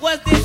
was this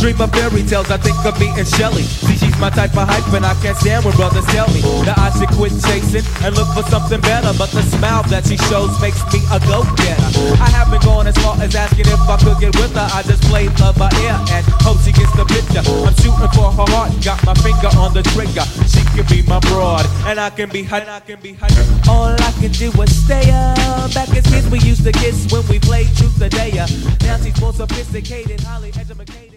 dream of fairy tales, I think of me and Shelly. See, she's my type of hype, and I can't stand when brothers tell me that I should quit chasing and look for something better. But the smile that she shows makes me a go-getter. I haven't gone as far as asking if I could get with her. I just play love by ear and hope she gets the picture. I'm shooting for her heart, got my finger on the trigger. She can be my broad, and I can be her. I can be her. All I can do is stay up. Back as kids, we used to kiss when we played truth or dare. Now she's more sophisticated, highly educated.